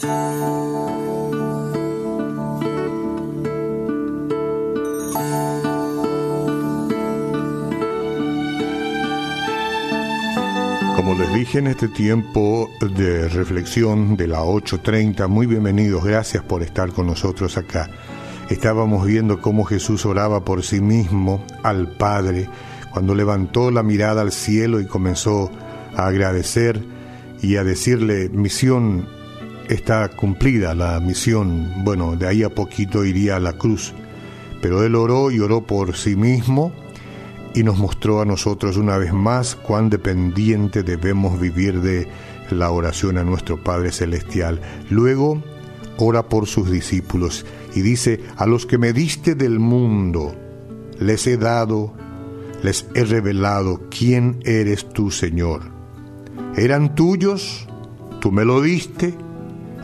Como les dije en este tiempo de reflexión de la 8.30, muy bienvenidos, gracias por estar con nosotros acá. Estábamos viendo cómo Jesús oraba por sí mismo al Padre cuando levantó la mirada al cielo y comenzó a agradecer y a decirle, misión está cumplida, la misión, bueno, de ahí a poquito iría a la cruz. Pero él oró y oró por sí mismo y nos mostró a nosotros una vez más cuán dependiente debemos vivir de la oración a nuestro Padre Celestial. Luego ora por sus discípulos y dice, a los que me diste del mundo, les he dado, les he revelado quién eres tú, Señor. Eran tuyos, tú me lo diste,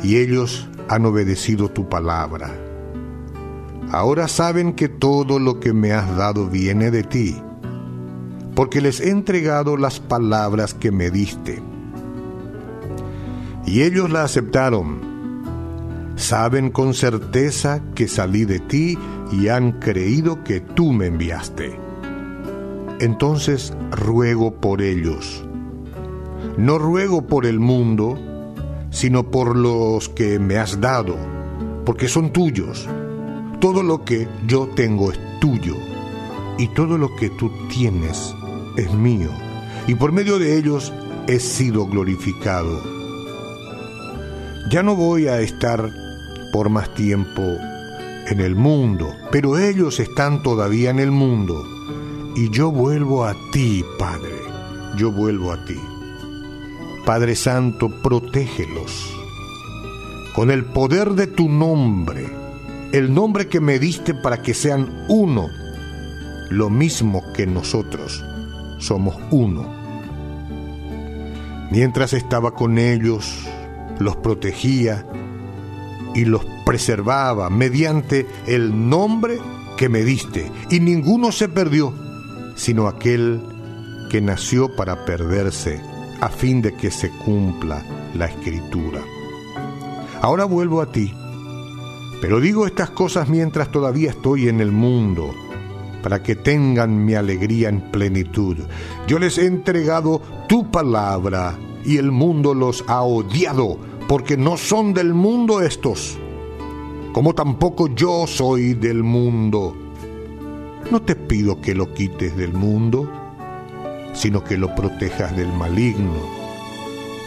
y ellos han obedecido tu palabra. Ahora saben que todo lo que me has dado viene de ti porque les he entregado las palabras que me diste. Y ellos la aceptaron. Saben con certeza que salí de ti y han creído que tú me enviaste. Entonces ruego por ellos. No ruego por el mundo, sino por los que me has dado, porque son tuyos. Todo lo que yo tengo es tuyo, y todo lo que tú tienes es mío, y por medio de ellos he sido glorificado. Ya no voy a estar por más tiempo en el mundo, pero ellos están todavía en el mundo, y yo vuelvo a ti, Padre, yo vuelvo a ti. Padre Santo, protégelos con el poder de tu nombre, el nombre que me diste para que sean uno, lo mismo que nosotros somos uno. Mientras estaba con ellos, los protegía y los preservaba mediante el nombre que me diste, y ninguno se perdió, sino aquel que nació para perderse, a fin de que se cumpla la escritura. Ahora vuelvo a ti, pero digo estas cosas mientras todavía estoy en el mundo para que tengan mi alegría en plenitud. Yo les he entregado tu palabra y el mundo los ha odiado, porque no son del mundo estos, como tampoco yo soy del mundo. No te pido que lo quites del mundo, sino que lo protejas del maligno.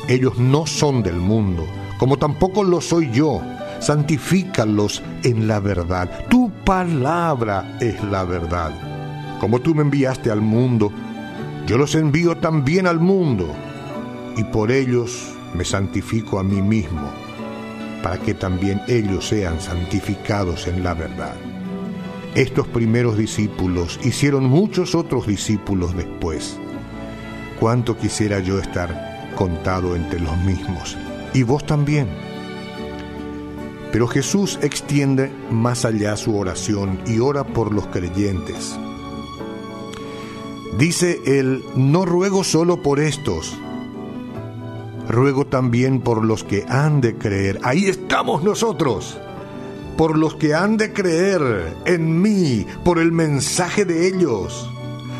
Ellos no son del mundo, como tampoco lo soy yo santifícalos en la verdad. Tu palabra es la verdad. Como tú me enviaste al mundo, yo los envío también al mundo, y por ellos me santifico a mí mismo, para que también ellos sean santificados en la verdad. Estos primeros discípulos hicieron muchos otros discípulos después. Cuánto quisiera yo estar contado entre los mismos, y vos también pero Jesús extiende más allá su oración y ora por los creyentes. Dice él, no ruego solo por estos, ruego también por los que han de creer. Ahí estamos nosotros, por los que han de creer en mí, por el mensaje de ellos,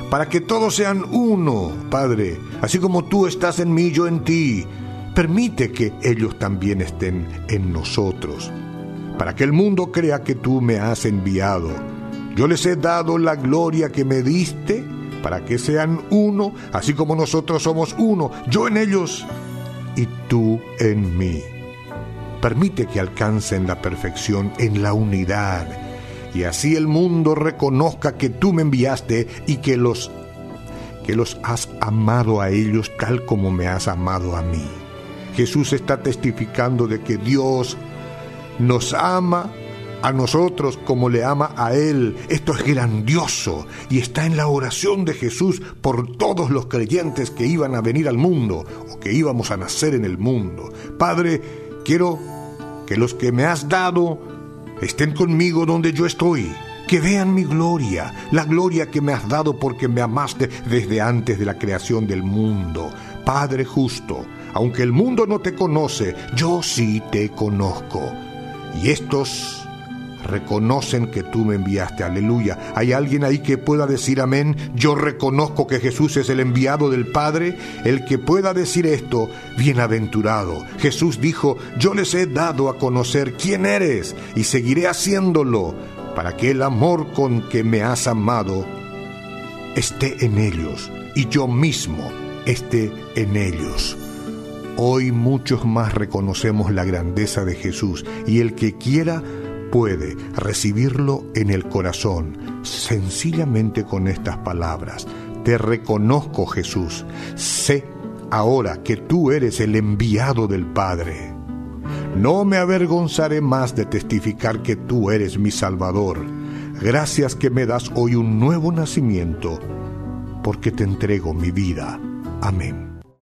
para que todos sean uno, Padre, así como tú estás en mí, yo en ti permite que ellos también estén en nosotros, para que el mundo crea que tú me has enviado. Yo les he dado la gloria que me diste, para que sean uno, así como nosotros somos uno, yo en ellos y tú en mí. Permite que alcancen la perfección en la unidad, y así el mundo reconozca que tú me enviaste y que los que los has amado a ellos tal como me has amado a mí. Jesús está testificando de que Dios nos ama a nosotros como le ama a Él. Esto es grandioso y está en la oración de Jesús por todos los creyentes que iban a venir al mundo o que íbamos a nacer en el mundo. Padre, quiero que los que me has dado estén conmigo donde yo estoy. Que vean mi gloria, la gloria que me has dado porque me amaste desde antes de la creación del mundo. Padre justo, aunque el mundo no te conoce, yo sí te conozco. Y estos reconocen que tú me enviaste. Aleluya. ¿Hay alguien ahí que pueda decir amén? Yo reconozco que Jesús es el enviado del Padre. El que pueda decir esto, bienaventurado. Jesús dijo, yo les he dado a conocer quién eres y seguiré haciéndolo para que el amor con que me has amado esté en ellos y yo mismo esté en ellos. Hoy muchos más reconocemos la grandeza de Jesús y el que quiera puede recibirlo en el corazón, sencillamente con estas palabras. Te reconozco Jesús, sé ahora que tú eres el enviado del Padre. No me avergonzaré más de testificar que tú eres mi Salvador. Gracias que me das hoy un nuevo nacimiento, porque te entrego mi vida. Amén.